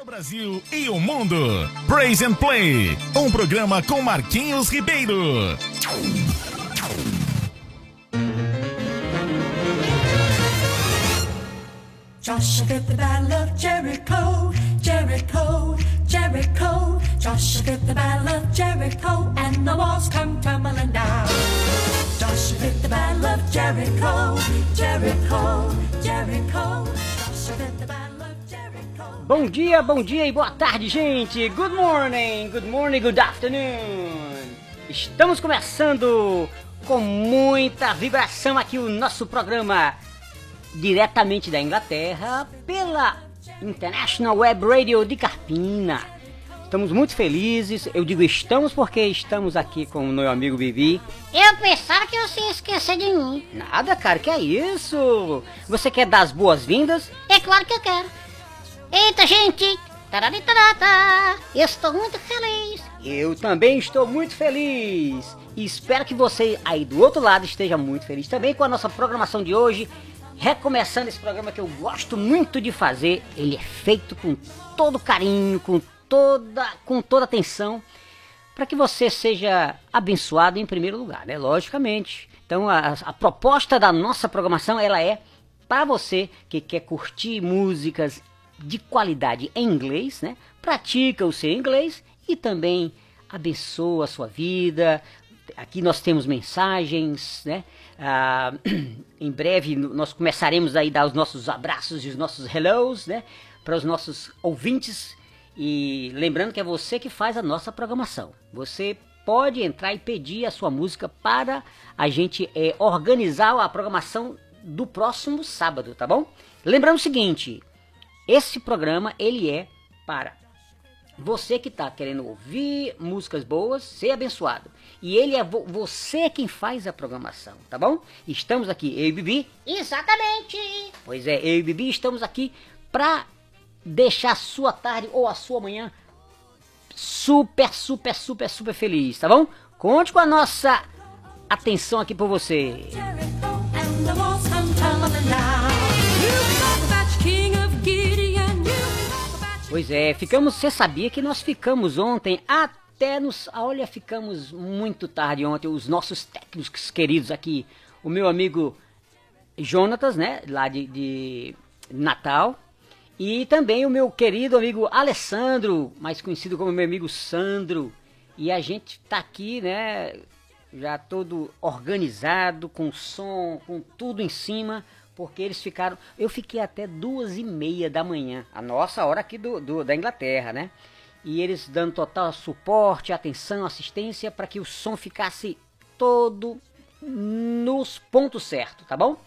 Para o Brasil e o mundo, Praise and Play, um programa com Marquinhos Ribeiro. Did the battle of Jericho, Jericho, Jericho. Did the battle of Jericho, and the walls come tumbling down. Did the battle of Jericho, Jericho, Jericho. Bom dia, bom dia e boa tarde, gente. Good morning, good morning, good afternoon. Estamos começando com muita vibração aqui o nosso programa diretamente da Inglaterra pela International Web Radio de Carpina. Estamos muito felizes. Eu digo estamos porque estamos aqui com o meu amigo Vivi. Eu pensava que você ia esquecer de mim. Nada, cara, que é isso? Você quer dar as boas-vindas? É claro que eu quero. Eita, gente! Tararitarata! Estou muito feliz. Eu também estou muito feliz. Espero que você aí do outro lado esteja muito feliz também com a nossa programação de hoje. Recomeçando esse programa que eu gosto muito de fazer. Ele é feito com todo carinho, com toda, com toda atenção, para que você seja abençoado em primeiro lugar, né? Logicamente. Então a, a proposta da nossa programação ela é para você que quer curtir músicas de qualidade em inglês, né? Pratica o seu inglês e também abençoa a sua vida. Aqui nós temos mensagens, né? Ah, em breve nós começaremos a dar os nossos abraços e os nossos hellos, né? Para os nossos ouvintes. E lembrando que é você que faz a nossa programação. Você pode entrar e pedir a sua música para a gente é, organizar a programação do próximo sábado, tá bom? Lembrando o seguinte, esse programa ele é para você que está querendo ouvir músicas boas, ser abençoado. E ele é vo você quem faz a programação, tá bom? Estamos aqui, eu e Bibi. Exatamente. Pois é, eu e Bibi estamos aqui para deixar a sua tarde ou a sua manhã super, super, super, super feliz, tá bom? Conte com a nossa atenção aqui por você. Jericho, Pois é, ficamos. Você sabia que nós ficamos ontem até nos. Olha, ficamos muito tarde ontem. Os nossos técnicos queridos aqui, o meu amigo Jonatas, né, lá de, de Natal, e também o meu querido amigo Alessandro, mais conhecido como meu amigo Sandro. E a gente tá aqui, né, já todo organizado, com som, com tudo em cima, porque eles ficaram. Eu fiquei até duas e meia da manhã, a nossa hora aqui do, do- da Inglaterra, né? E eles dando total suporte, atenção, assistência para que o som ficasse todo nos pontos certos, tá bom?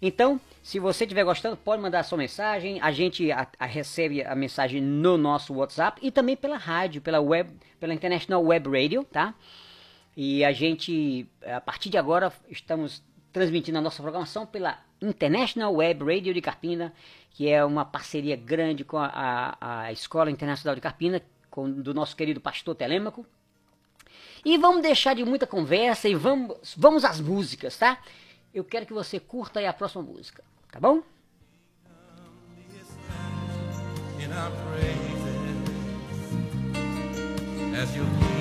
Então, se você estiver gostando, pode mandar sua mensagem. A gente a- a recebe a mensagem no nosso WhatsApp e também pela rádio, pela web, pela International Web Radio, tá? E a gente, a partir de agora, estamos transmitindo a nossa programação pela International Web Radio de Carpina, que é uma parceria grande com a, a- Escola Internacional de Carpina, com, do nosso querido pastor Telêmaco. E vamos deixar de muita conversa e vamos, vamos às músicas, tá? Eu quero que você curta aí a próxima música, tá bom? as your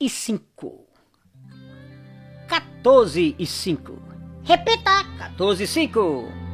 e 5. 14 e 5. Repita. 14 e 5.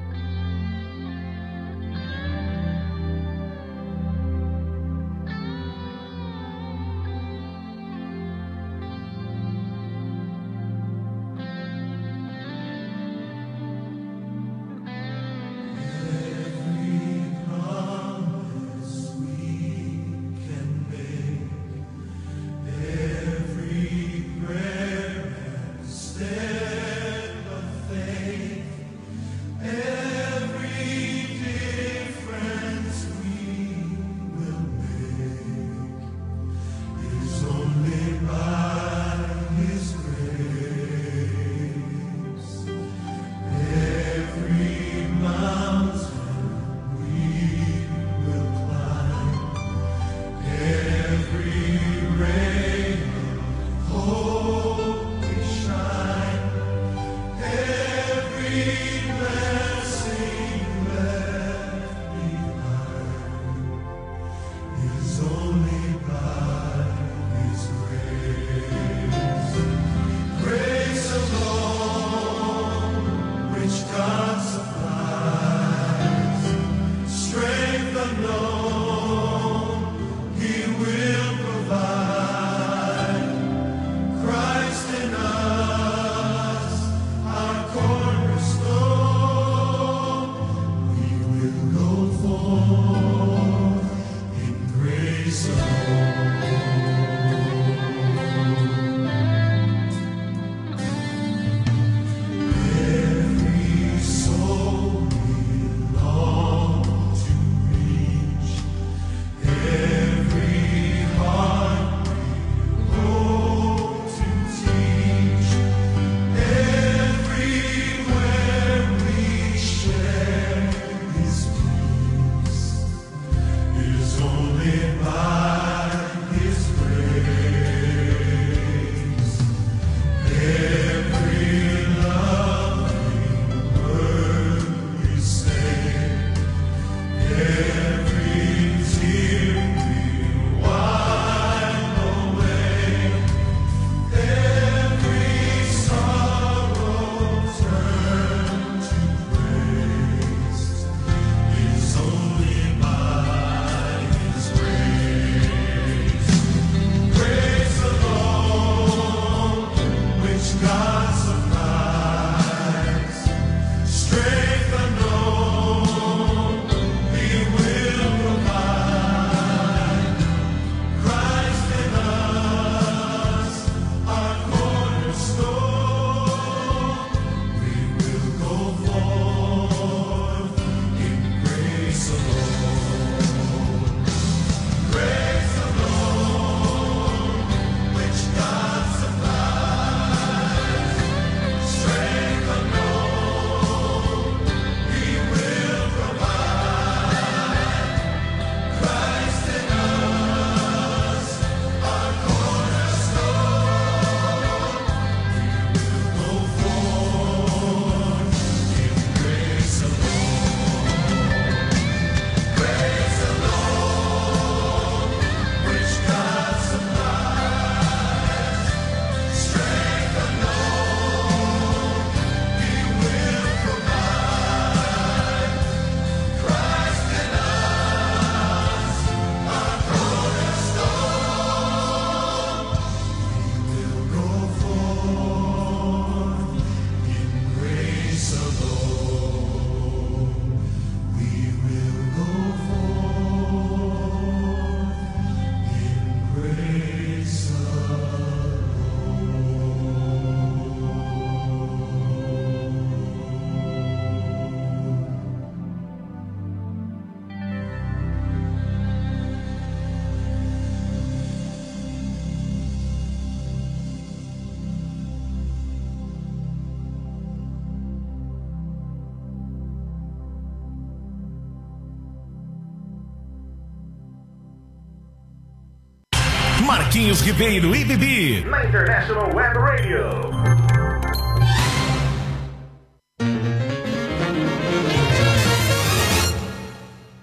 Marquinhos Ribeiro e Bibi. na International Web Radio.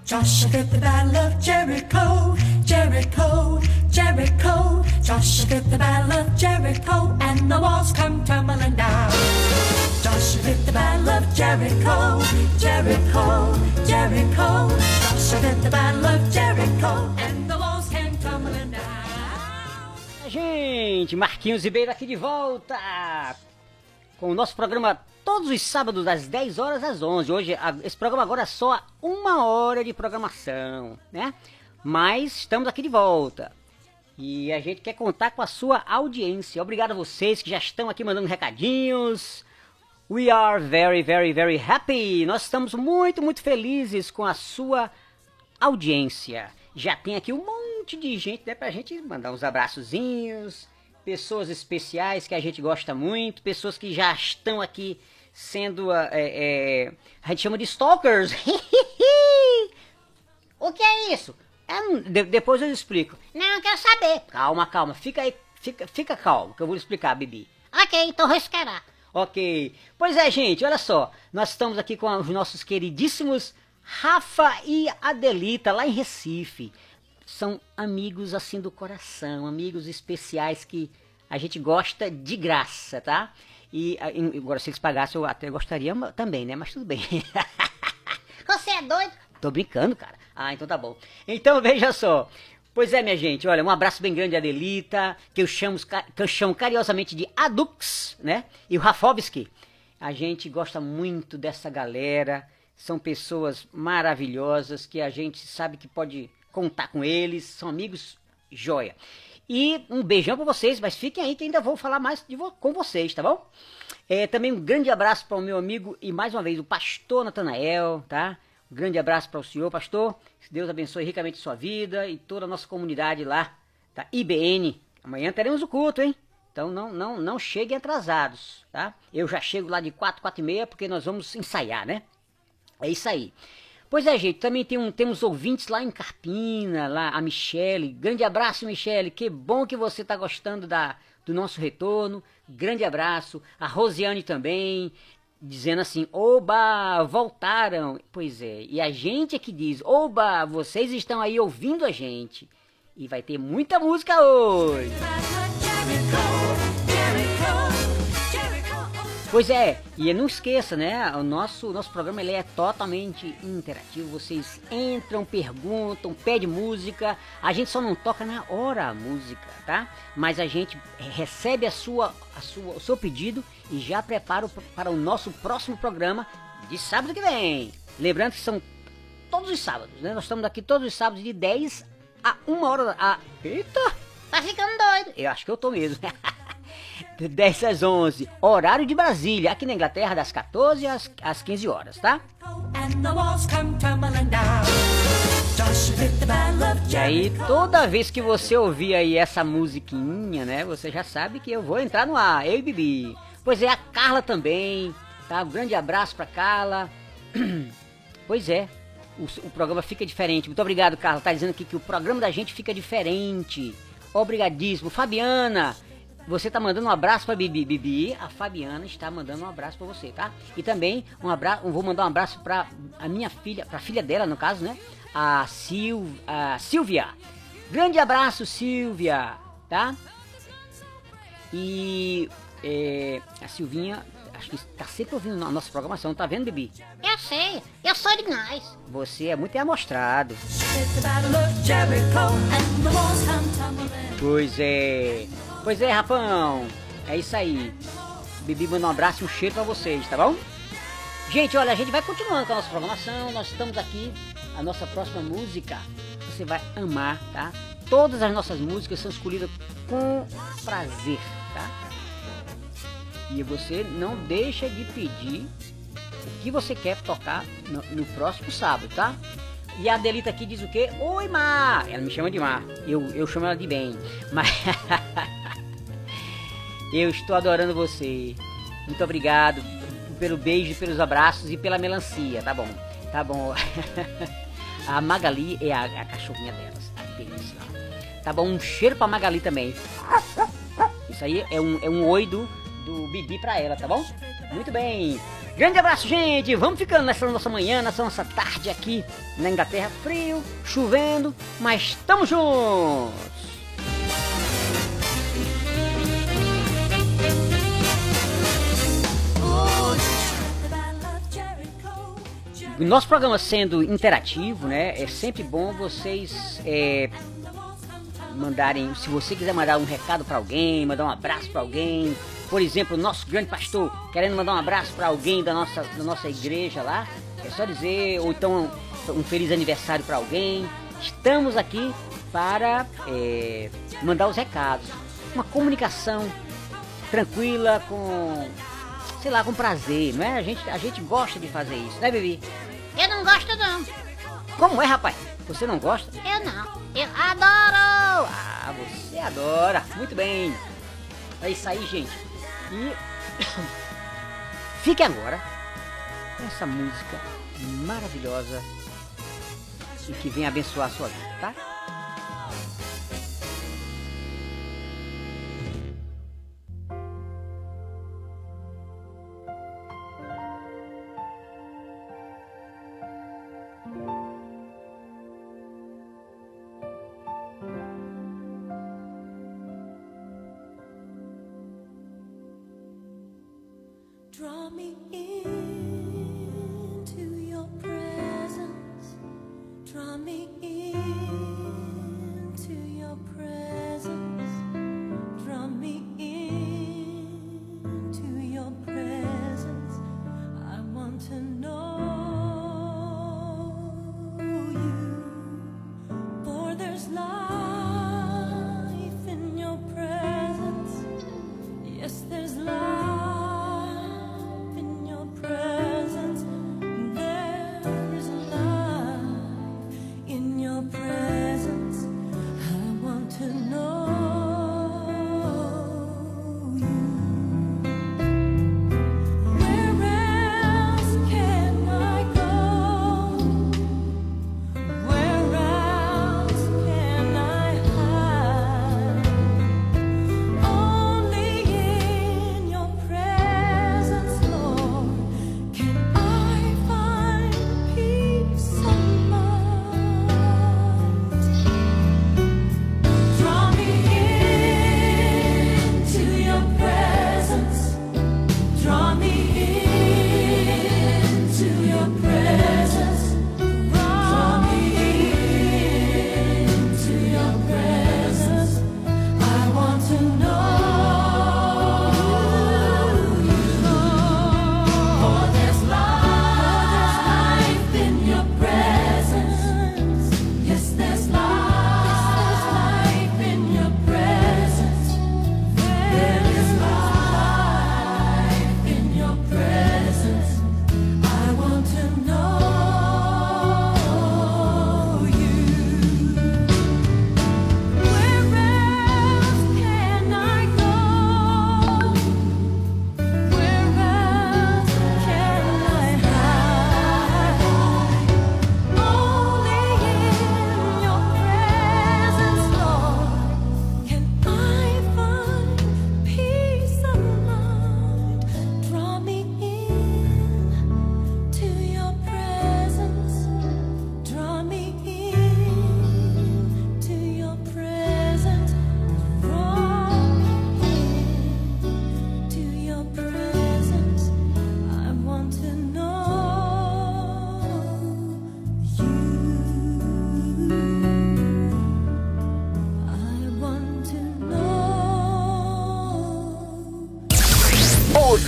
Joshua did the battle of Jericho, Jericho, Jericho. Joshua did the battle of Jericho, and the walls come tumbling down. Joshua did the battle of Jericho, Jericho, Jericho. Joshua did the battle of Jericho, and Gente, Marquinhos Ribeiro aqui de volta com o nosso programa todos os sábados das 10 horas às 11. Hoje a- esse programa agora é só uma hora de programação, né? Mas estamos aqui de volta. E a gente quer contar com a sua audiência. Obrigado a vocês que já estão aqui mandando recadinhos. We are very, very, very happy. Nós estamos muito, muito felizes com a sua audiência. Já tem aqui um monte de gente, né, pra gente mandar uns abraçozinhos, pessoas especiais que a gente gosta muito, pessoas que já estão aqui sendo, ah, é, é, a gente chama de stalkers. O que é isso? É de- depois eu explico. Não, quero saber. Calma, calma, fica aí, fica, fica calmo, que eu vou explicar, Bibi. Ok, então vou esperar. Ok. Pois é, gente, olha só. Nós estamos aqui com os nossos queridíssimos Rafa e Adelita, lá em Recife. São amigos assim do coração, amigos especiais que a gente gosta de graça, tá? E agora, se eles pagassem, eu até gostaria também, né? Mas tudo bem. Você é doido? Tô brincando, cara. Ah, então tá bom. Então veja só. Pois é, minha gente, olha, um abraço bem grande a Adelita, que eu chamo, que eu chamo carinhosamente de Adux, né? E o Rafovski. A gente gosta muito dessa galera. São pessoas maravilhosas que a gente sabe que pode contar com eles. São amigos joia. E um beijão pra vocês, mas fiquem aí que ainda vou falar mais vo- com vocês, tá bom? É, também um grande abraço para o meu amigo e mais uma vez o pastor Natanael, tá? Um grande abraço para o senhor, pastor. Que Deus abençoe ricamente sua vida e toda a nossa comunidade lá, da IBN. Amanhã teremos o culto, hein? Então não, não, não cheguem atrasados, tá? Eu já chego lá de 4, 4 e meia porque nós vamos ensaiar, né? É isso aí. Pois é, gente, também tem um, temos ouvintes lá em Carpina, lá a Michele. Grande abraço, Michele. Que bom que você está gostando da, do nosso retorno. Grande abraço. A Rosiane também, dizendo assim: Oba, voltaram. Pois é, e a gente é que diz: Oba, vocês estão aí ouvindo a gente. E vai ter muita música hoje. Pois é, e não esqueça, né? O nosso, nosso programa ele é totalmente interativo. Vocês entram, perguntam, pedem música. A gente só não toca na hora a música, tá? Mas a gente recebe a sua, a sua, o seu pedido e já prepara para o nosso próximo programa de sábado que vem. Lembrando que são todos os sábados, né? Nós estamos aqui todos os sábados de 10 a 1 hora. A... Eita! Tá ficando doido. Eu acho que eu tô mesmo. De 10 às 11, horário de Brasília, aqui na Inglaterra, das 14 às, às 15 horas, tá? E aí, toda vez que você ouvir aí essa musiquinha, né, você já sabe que eu vou entrar no ar, eu e Bibi. Pois é, a Carla também, tá? Um grande abraço pra Carla. Pois é, o, o programa fica diferente. Muito obrigado, Carla. Tá dizendo aqui que o programa da gente fica diferente. Obrigadíssimo. Fabiana, você tá mandando um abraço pra Bibi. Bibi, a Fabiana está mandando um abraço pra você, tá? E também um abraço, vou mandar um abraço pra a minha filha, pra filha dela, no caso, né? A, Sil, a Silvia. Grande abraço, Silvia, tá? E é, a Silvinha, acho que tá sempre ouvindo a nossa programação, tá vendo, Bibi? Eu sei, eu sou demais. Você é muito amostrado. Pois é. Pois é, rapão. É isso aí. Bibi manda um abraço e um cheiro pra vocês, tá bom? Gente, olha, a gente vai continuando com a nossa programação. Nós estamos aqui. A nossa próxima música você vai amar, tá? Todas as nossas músicas são escolhidas com prazer, tá? E você não deixa de pedir o que você quer tocar no, no próximo sábado, tá? E a Adelita aqui diz o quê? Oi, Mar! Ela me chama de Mar. Eu, eu chamo ela de bem. Mas. eu estou adorando você. Muito obrigado pelo beijo, pelos abraços e pela melancia, tá bom? Tá bom. a Magali é a, a cachorrinha delas. Que delícia. Tá bom? Um cheiro pra Magali também. Isso aí é um, é um oi do, do Bibi pra ela, tá bom? Muito bem. Grande abraço, gente. Vamos ficando nessa nossa manhã, nessa nossa tarde aqui na Inglaterra. Frio, chovendo, mas estamos juntos. Nosso programa sendo interativo, né? É sempre bom vocês é, mandarem, se você quiser mandar um recado para alguém, mandar um abraço para alguém, por exemplo, nosso grande pastor querendo mandar um abraço para alguém da nossa, da nossa igreja lá, é só dizer, ou então um feliz aniversário para alguém. Estamos aqui para é, mandar os recados, uma comunicação tranquila, com, sei lá, com prazer, não é? A gente, a gente gosta de fazer isso, né, Bibi? Eu não gosto não. Como é, rapaz? Você não gosta? Eu não. Eu adoro. Ah, você adora. Muito bem. É isso aí, gente. E fique agora com essa música maravilhosa e que vem abençoar a sua vida, tá? Draw me into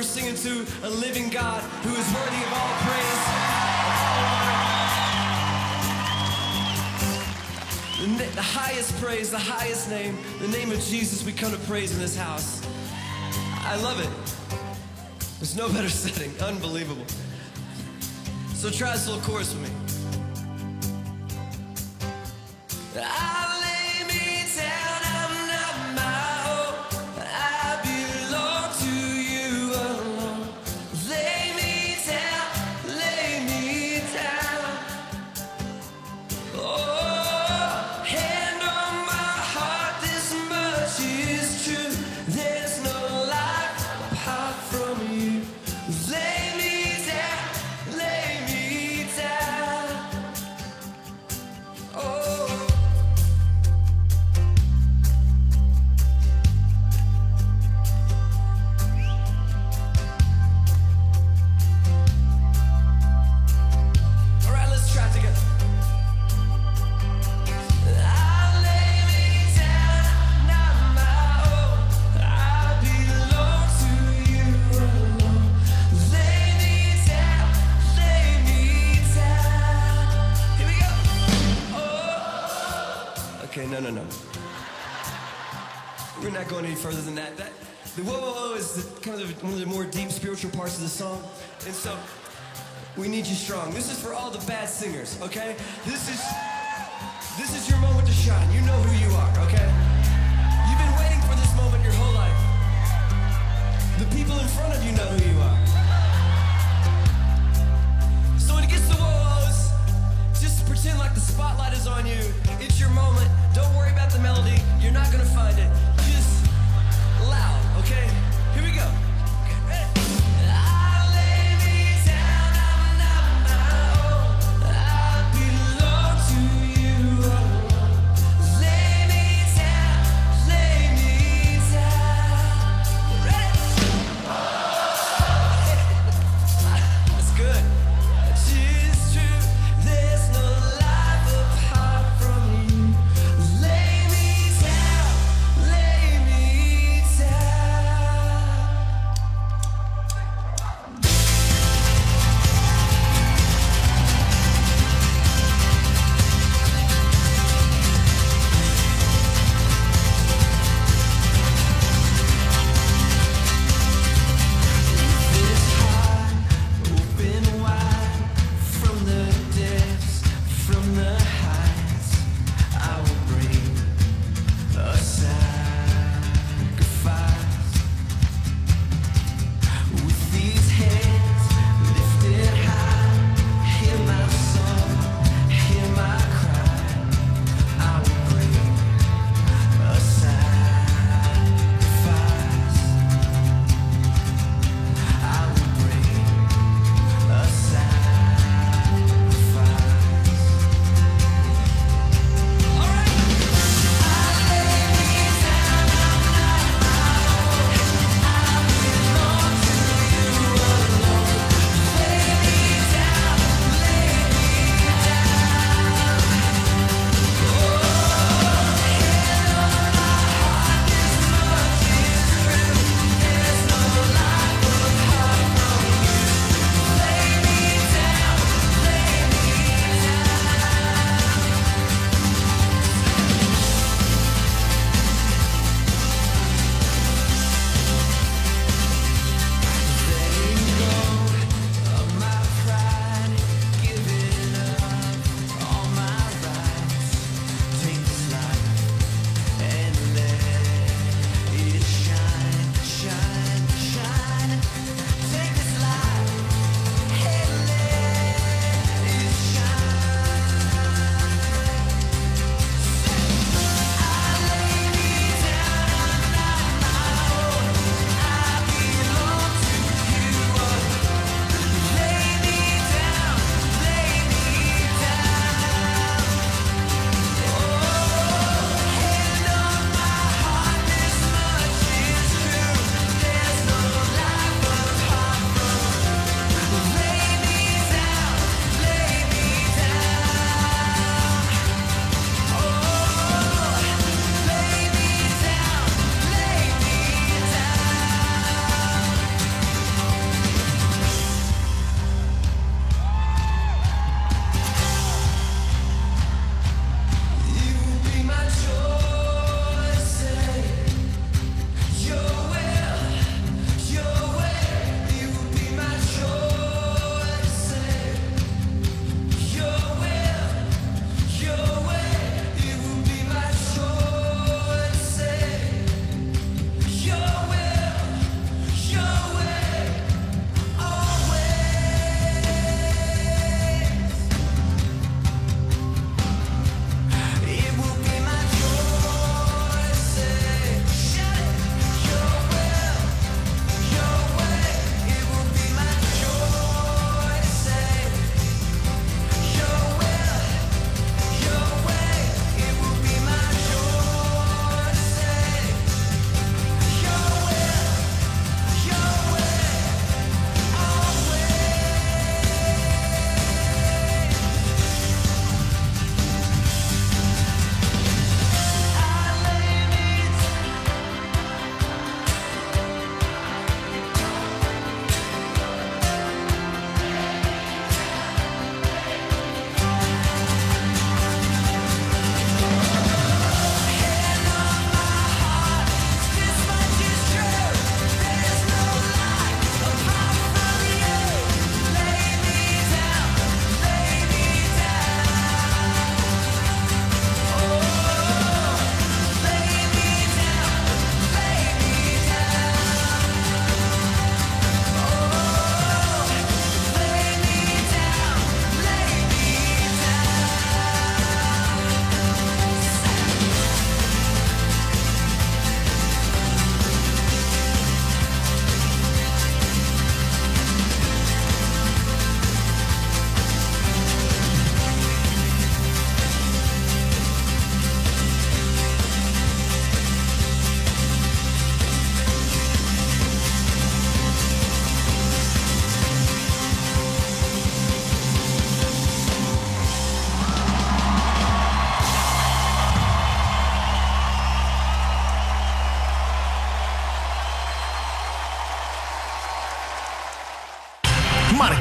We're singing to a living God who is worthy of all praise. The, highest praise, the highest name, the name of Jesus we come to praise in this house. I love it. There's no better setting. Unbelievable. So try this little chorus with me. strong. This is for all the bad singers, okay? This is.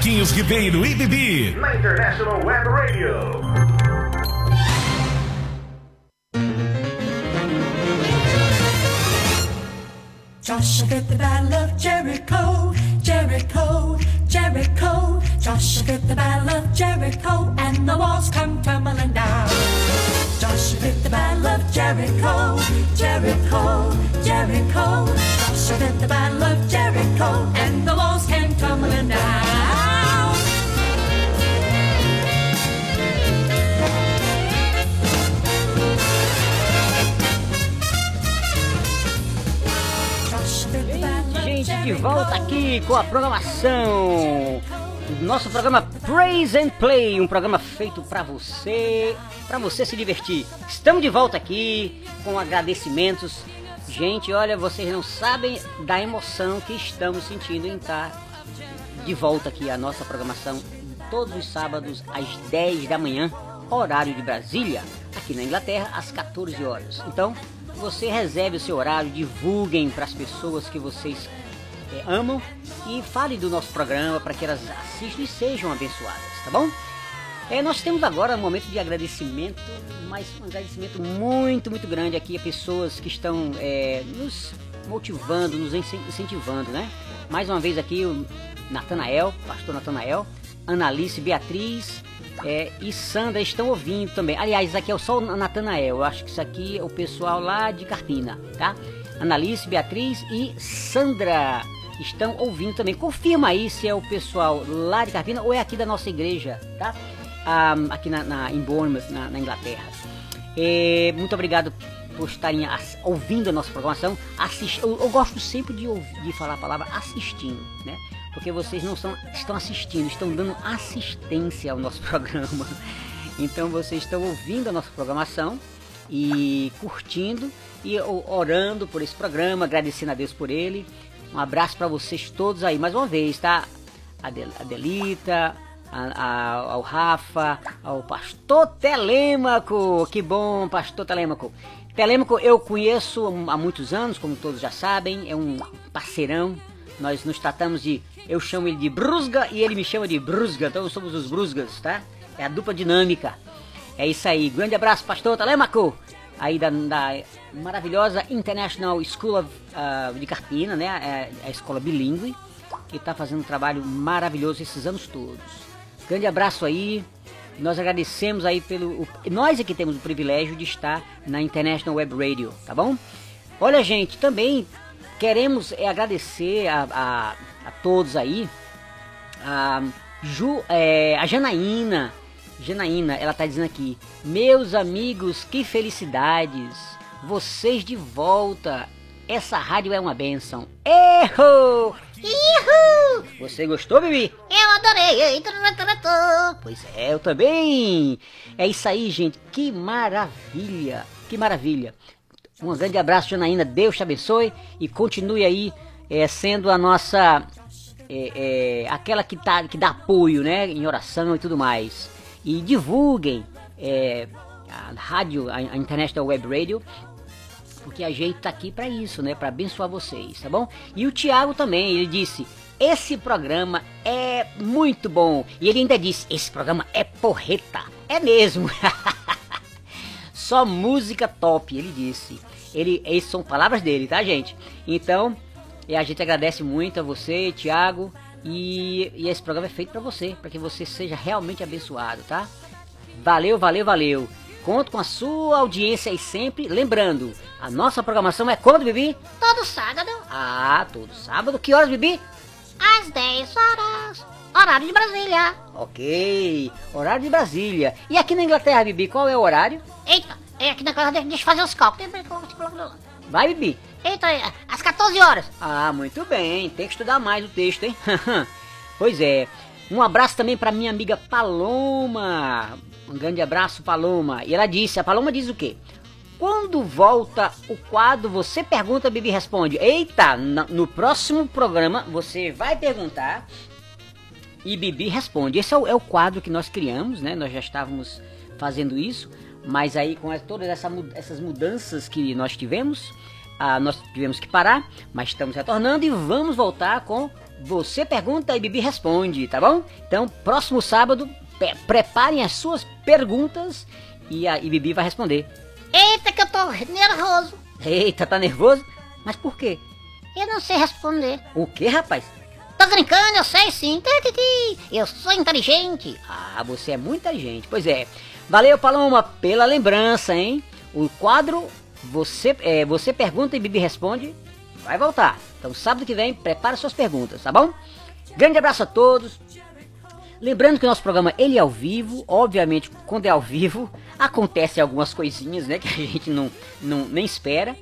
Marquinhos Ribeiro e Bibi. Na International Web Radio. Joshua fit the battle of Jericho, Jericho, Jericho. Joshua fit the battle of Jericho, and the walls come tumbling down. Joshua fit the battle of Jericho, Jericho, Jericho. Joshua fit the battle of Jericho, and the walls came tumbling down. De volta aqui com a programação. Nosso programa Praise and Play, um programa feito pra você, pra você se divertir. Estamos de volta aqui com agradecimentos. Gente, olha, vocês não sabem da emoção que estamos sentindo em estar de volta aqui a nossa programação todos os sábados às 10 da manhã, horário de Brasília, aqui na Inglaterra às 14 horas. Então, você reserve o seu horário, divulguem para as pessoas que vocês eh, amam e fale do nosso programa para que elas assistam e sejam abençoadas, tá bom? É, nós temos agora um momento de agradecimento, mas um agradecimento muito, muito grande aqui a pessoas que estão é, nos motivando, nos incen- incentivando, né? Mais uma vez aqui o Natanael, pastor Natanael, Analice, Beatriz é, e Sandra estão ouvindo também. Aliás, aqui é só o Natanael, eu acho que isso aqui é o pessoal lá de Carpina, tá? Analice, Beatriz e Sandra estão ouvindo também. Confirma aí se é o pessoal lá de Carpina ou é aqui da nossa igreja, tá? Ah, aqui na, na- em Bournemouth, na, na Inglaterra. É, muito obrigado por estarem ouvindo a nossa programação. Assist... Eu, eu gosto sempre de, ouvir, de falar a palavra assistindo, né? Porque vocês não são, estão assistindo, estão dando assistência ao nosso programa. Então vocês estão ouvindo a nossa programação e curtindo e orando por esse programa, agradecendo a Deus por ele. Um abraço para vocês todos aí, mais uma vez, tá? Adel- Adelita, a- a- ao Rafa, ao Pastor Telêmaco. Que bom, Pastor Telêmaco. Telêmaco eu conheço há muitos anos, como todos já sabem, é um parceirão. Nós nos tratamos de. Eu chamo ele de Brusga e ele me chama de Brusga, então somos os Brusgas, tá? É a dupla dinâmica. É isso aí. Grande abraço, Pastor Telêmaco. Aí da, da maravilhosa International School of, ah, de Carpina, né? É a escola bilíngue que está fazendo um trabalho maravilhoso esses anos todos. Grande abraço aí. Nós agradecemos aí pelo. o- nós aqui temos o privilégio de estar na International Web Radio, tá bom? Olha, gente, também queremos é, agradecer a, a, a todos aí. A, Ju, é, a Janaína. Janaína, ela tá dizendo aqui: Meus amigos, que felicidades! Vocês de volta! Essa rádio é uma benção. Erro! Ihu! Você gostou, Bibi? Eu adorei! Pois é, eu também. É isso aí, gente. Que maravilha. Que maravilha. Um grande abraço, Janaína. Deus te abençoe e continue aí é, sendo a nossa. é, é, aquela que, tá, que dá apoio, né? Em oração e tudo mais. E divulguem é, a rádio, a, a International Web Radio, porque a gente tá aqui para isso, né? Para abençoar vocês, tá bom? E o Thiago também, ele disse: "Esse programa é muito bom". E ele ainda disse: "Esse programa é porreta". É mesmo. Só música top, ele disse. Ele, essas são palavras dele, tá, gente? Então, a gente agradece muito a você, Thiago, e, e esse programa é feito para você, para que você seja realmente abençoado, tá? Valeu, valeu, valeu. Conto com a sua audiência aí sempre. Lembrando, a nossa programação é quando, Bibi? Todo sábado, Ah, todo sábado. Que horas, Bibi? às 10 horas. Horário de Brasília. Ok, horário de Brasília. E aqui na Inglaterra, Bibi, qual é o horário? Eita, é aqui na casa, deixa eu fazer os cálculos. Vai, Bibi. Eita, é, às 14 horas. Ah, muito bem. Tem que estudar mais o texto, hein? pois é. Um abraço também para minha amiga Paloma. Um grande abraço, Paloma. E ela disse, a Paloma diz o quê? Quando volta o quadro, você pergunta, Bibi responde. Eita, no próximo programa você vai perguntar e Bibi responde. Esse é o, é o quadro que nós criamos, né? Nós já estávamos fazendo isso, mas aí com as- todas essa essas mudanças que nós tivemos, ah, nós tivemos que parar, mas estamos retornando e vamos voltar com Você pergunta e Bibi responde, tá bom? Então, próximo sábado, preparem as suas perguntas e a e Bibi vai responder. Eita, que eu tô nervoso. Eita, tá nervoso? Mas por quê? Eu não sei responder. O que, rapaz? Tô brincando, eu sei sim. Eu sou inteligente. Ah, você é muito inteligente. Pois é. Valeu, Paloma, pela lembrança, hein? O quadro Você, é, você Pergunta e Bibi Responde vai voltar. Então, sábado que vem, prepara suas perguntas, tá bom? Grande abraço a todos. Lembrando que o nosso programa ele é ao vivo, obviamente quando é ao vivo acontecem algumas coisinhas, né, que a gente não, não nem espera,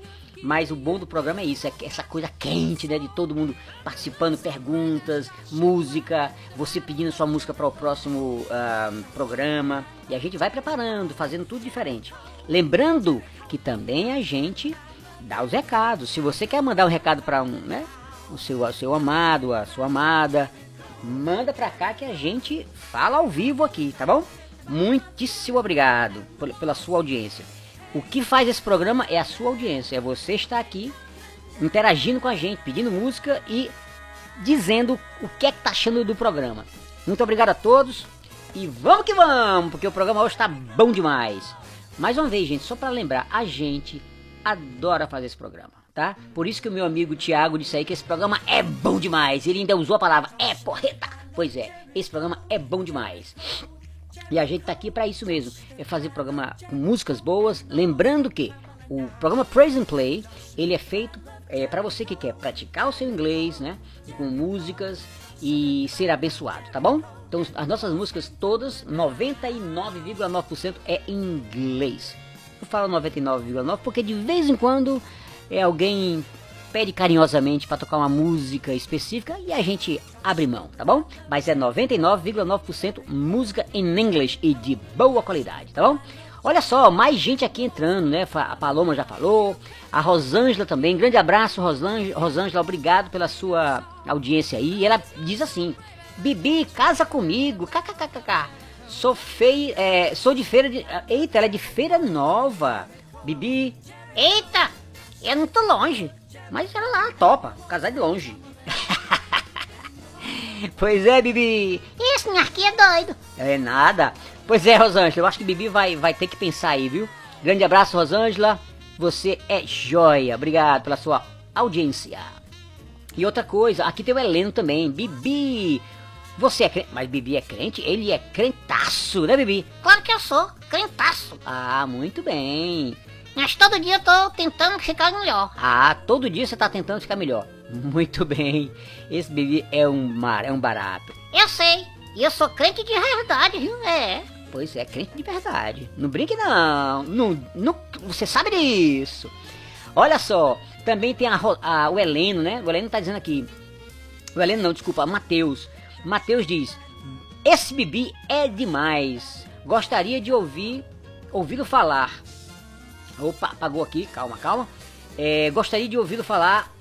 mas o bom do programa é isso, é essa coisa quente, né, de todo mundo participando, perguntas, música, você pedindo sua música para o próximo ah, programa e a gente vai preparando, fazendo tudo diferente. Lembrando que também a gente dá os recados. Se você quer mandar um recado para um, né, o seu, o seu amado, a sua amada, manda pra cá que a gente fala ao vivo aqui, tá bom? Muitíssimo obrigado pel- pela sua audiência. O que faz esse programa é a sua audiência, é você estar aqui interagindo com a gente, pedindo música e dizendo o que é que tá achando do programa. Muito obrigado a todos e vamos que vamos, porque o programa hoje tá bom demais. Mais uma vez, gente, só para lembrar, a gente adora fazer esse programa, tá? Por isso que o meu amigo Thiago disse aí que esse programa é bom demais. Ele ainda usou a palavra é porreta. Pois é, esse programa é bom demais. E a gente tá aqui para isso mesmo, é fazer programa com músicas boas, lembrando que o programa Praise and Play, ele é feito é, para você que quer praticar o seu inglês, né, com músicas e ser abençoado, tá bom? Então as nossas músicas todas, 99,9% é em inglês. Eu falo 99,9 porque de vez em quando é alguém pede carinhosamente para tocar uma música específica e a gente abre mão, tá bom? Mas é 99,9% música em inglês e de boa qualidade, tá bom? Olha só, mais gente aqui entrando, né? A Paloma já falou, a Rosângela também. Grande abraço, Rosângela, Rosângela obrigado pela sua audiência aí. E ela diz assim: Bibi, casa comigo. Sou feia, é, sou de feira de. Eita, ela é de feira nova. Bibi, Eita, é muito longe. Mas ela lá topa, casar de longe. pois é, Bibi. Esse aqui é doido. É nada. Pois é, Rosângela, eu acho que Bibi vai, vai ter que pensar aí, viu? Grande abraço, Rosângela. Você é joia. Obrigado pela sua audiência. E outra coisa, aqui tem o Heleno também. Bibi, você é crente? Mas Bibi é crente? Ele é crentaço, né, Bibi? Claro que eu sou, crentaço. Ah, muito bem. Mas todo dia eu tô tentando ficar melhor. Ah, todo dia você tá tentando ficar melhor. Muito bem. Esse Bibi é um mar, é um barato. Eu sei, e eu sou crente de verdade, viu? É. Pois é, crente de verdade. Não brinque não. não, não você sabe disso. Olha só, também tem a, a- o Heleno, né? O Heleno tá dizendo aqui. O Heleno não, desculpa, Matheus. Matheus diz: Esse Bibi é demais. Gostaria de ouvir, ouvi-lo falar. Opa, apagou aqui, calma, calma. É, gostaria de ouvi-lo falar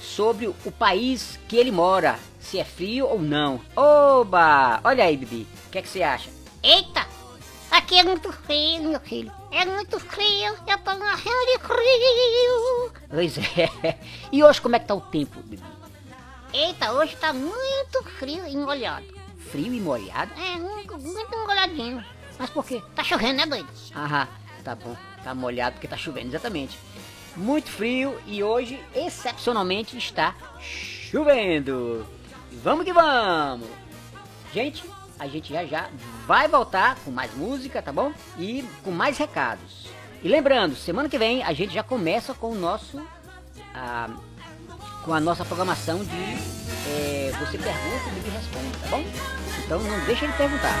sobre o país que ele mora, se é frio ou não. Oba! Olha aí, Bibi, o que, é que você acha? Eita, aqui é muito frio, meu filho. É muito frio, eu tô morrendo de frio. Pois é. E hoje como é que tá o tempo, Bibi? Eita, hoje tá muito frio e molhado. Frio e molhado? É, muito, muito molhadinho. Mas por quê? Tá chovendo, né, doido? Ah, tá bom. Tá molhado porque tá chovendo, exatamente. Muito frio e hoje, excepcionalmente, está chovendo. Vamos que vamos! Gente, a gente já já vai voltar com mais música, tá bom? E com mais recados. E lembrando, semana que vem a gente já começa com o nosso. ah, com a nossa programação de eh, Você Pergunta e Bibi Responde, tá bom? Então não deixa de perguntar.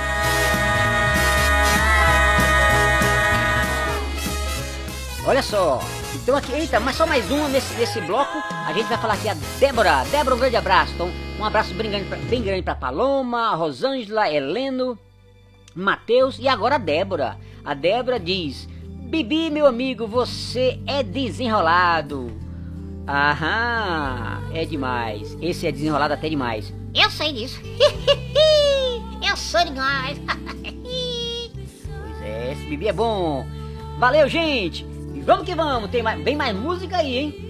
Olha só. Então aqui, eita, mas só mais uma nesse, nesse bloco. A gente vai falar aqui a Débora. Débora, um grande abraço. Então, um abraço bem grande pra, bem grande pra Paloma, Rosângela, Heleno, Matheus e agora a Débora. A Débora diz: Bibi, meu amigo, você é desenrolado. Aham, é demais. Esse é desenrolado até demais. Eu sei disso. eu sou demais. Pois é, esse Bibi é bom. Valeu, gente. Vamos que vamos. Tem mais, bem mais música aí, hein?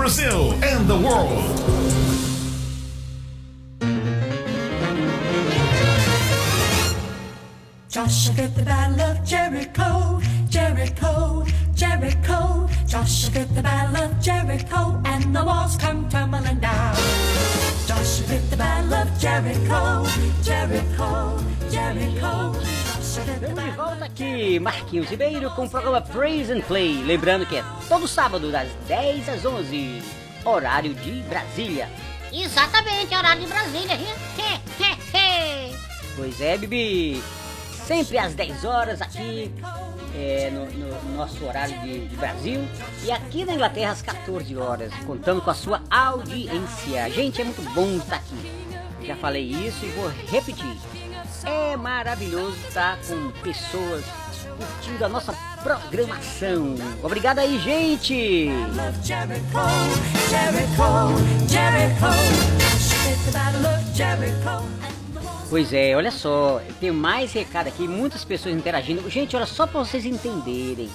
Brazil and the world. Joshua did the battle volta aqui, Marquinhos Ribeiro, com o programa Praise and Play. Lembrando que é todo sábado, das 10 às 11, horário de Brasília. Exatamente, horário de Brasília. Pois é, Bibi. Sempre às 10 horas aqui, é, no, no nosso horário de, de Brasil. E aqui na Inglaterra às 14 horas, contando com a sua audiência. Gente, é muito bom estar aqui. Já falei isso e vou repetir. É maravilhoso estar com pessoas curtindo a nossa programação. Obrigado aí, gente! Pois é, olha só, tem mais recado aqui, muitas pessoas interagindo. Gente, olha só para vocês entenderem.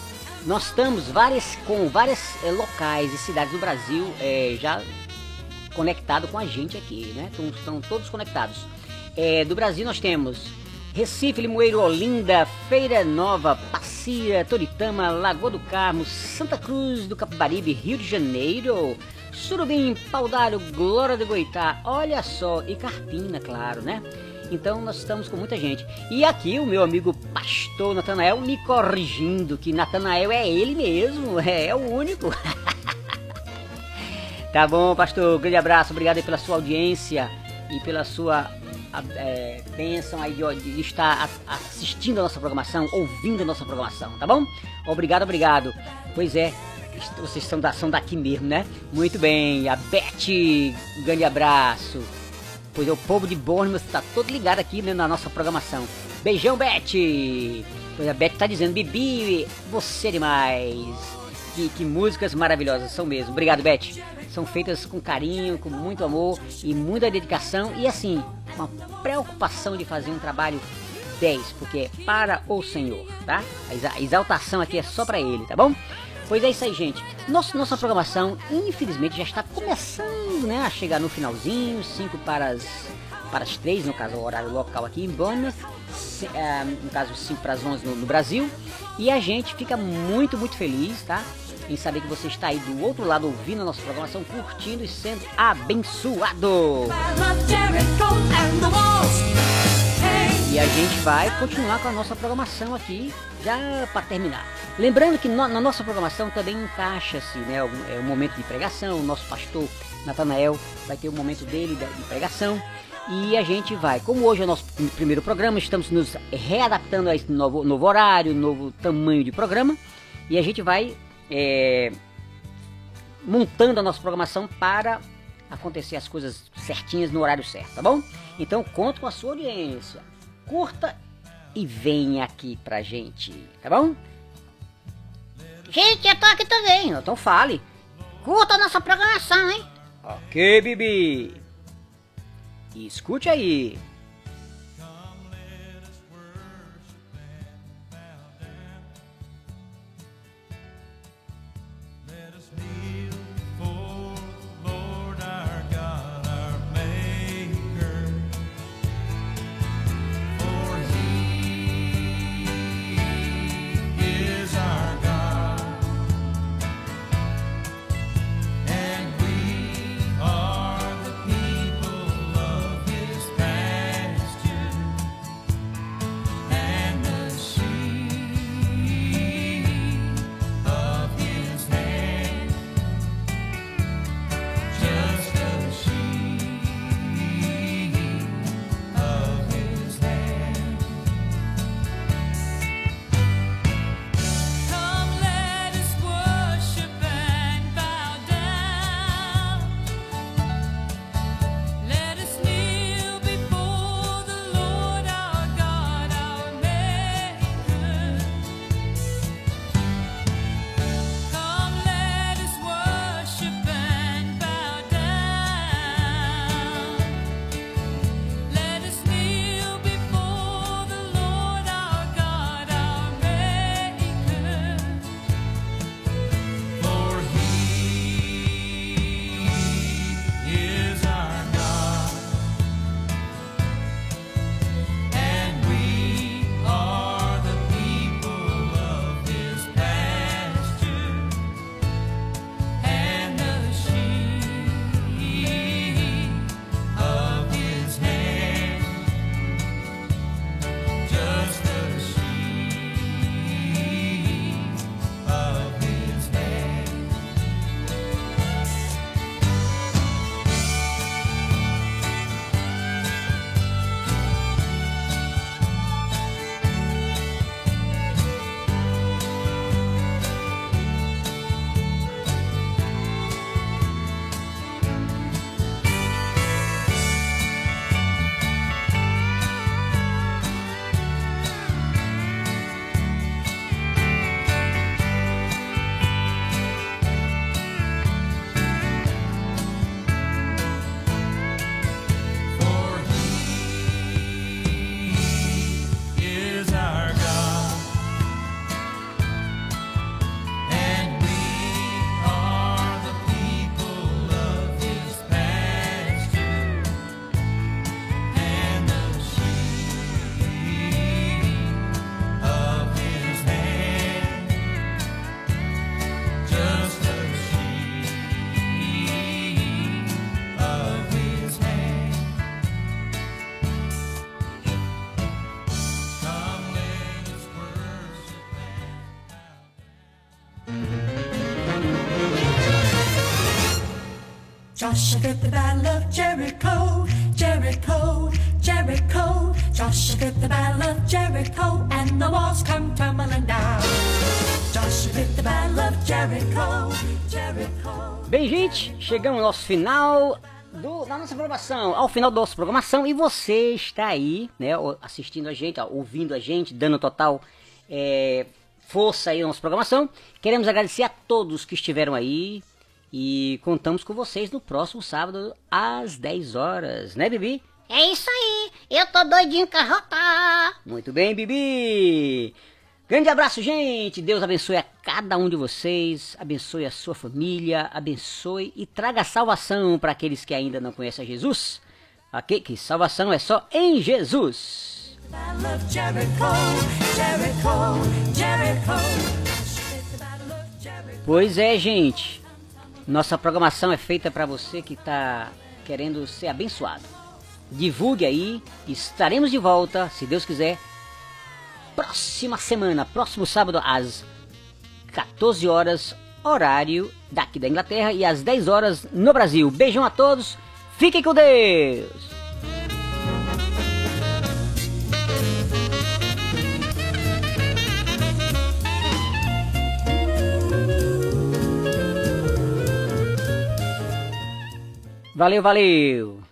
Nós estamos várias, com várias eh, locais e cidades do Brasil eh, já conectado com a gente aqui, né? Então, estão todos conectados. Eh, do Brasil nós temos Recife, Limoeiro, Olinda, Feira Nova, Passia, Toritama, Lagoa do Carmo, Santa Cruz do Capibaribe, Rio de Janeiro, Surubim, Paudalho, Glória de Goitá, olha só, e Carpina, claro, né? Então nós estamos com muita gente. E aqui o meu amigo pastor Natanael me corrigindo que Natanael é ele mesmo, é, é o único. tá bom, pastor, grande abraço, obrigado pela sua audiência e pela sua é, bênção aí de, de estar assistindo a nossa programação, ouvindo a nossa programação, tá bom? Obrigado, obrigado. Pois é, vocês são, da, são daqui mesmo, né? Muito bem, a Beth, grande abraço. Pois é, o povo de Bournemouth está todo ligado aqui né, na nossa programação. Beijão, Beth! Pois a Beth tá dizendo, Bibi, você é demais. Que, que músicas maravilhosas são mesmo. Obrigado, Beth. São feitas com carinho, com muito amor e muita dedicação. E assim, uma preocupação de fazer um trabalho 10, porque é para o Senhor, tá? A exa- a exaltação aqui é só para Ele, tá bom? Pois é isso aí, gente. Nossa, nossa programação, infelizmente, já está começando né, a chegar no finalzinho, 5 para as, para as 3, no caso, o horário local aqui em Bournemouth, no caso, 5 para as 11 no, no Brasil. E a gente fica muito, muito feliz, tá? Em saber que você está aí do outro lado ouvindo a nossa programação, curtindo e sendo abençoado. E a gente vai continuar com a nossa programação aqui, já para terminar. Lembrando que no- na nossa programação também encaixa-se né, algum- é, um momento de pregação, o nosso pastor Natanael vai ter um momento dele de pregação. E a gente vai, como hoje é o nosso prim- primeiro programa, estamos nos readaptando a esse novo, novo horário, novo tamanho de programa. E a gente vai é, montando a nossa programação para acontecer as coisas certinhas no horário certo, tá bom? Então conto com a sua audiência. Curta e venha aqui pra gente, tá bom? Gente, eu tô aqui também. Então fale. Curta a nossa programação, hein? Ok, Bibi. E escute aí. Joshua did the battle of Jericho, Jericho, Jericho. Joshua did the battle of Jericho, and the walls come tumbling down. Joshua did the battle of Jericho, Bem, gente, chegamos ao nosso final do- da nossa programação, ao final da nossa programação, e você está aí, né, assistindo a gente, ouvindo a gente, dando total é, força aí na nossa programação. Queremos agradecer a todos que estiveram aí e contamos com vocês no próximo sábado às 10 horas, né, Bibi? É isso aí. Eu tô doidinho pra voltar. Muito bem, Bibi! Grande abraço, gente! Deus abençoe a cada um de vocês, abençoe a sua família, abençoe e traga salvação para aqueles que ainda não conhecem a Jesus. Ok? Que salvação é só em Jesus. Pois é, gente. Nossa programação é feita para você que está querendo ser abençoado. Divulgue aí, estaremos de volta, se Deus quiser, próxima semana, próximo sábado às 14 horas, horário daqui da Inglaterra e às 10 horas no Brasil. Beijão a todos, fiquem com Deus! Valeu, valeu!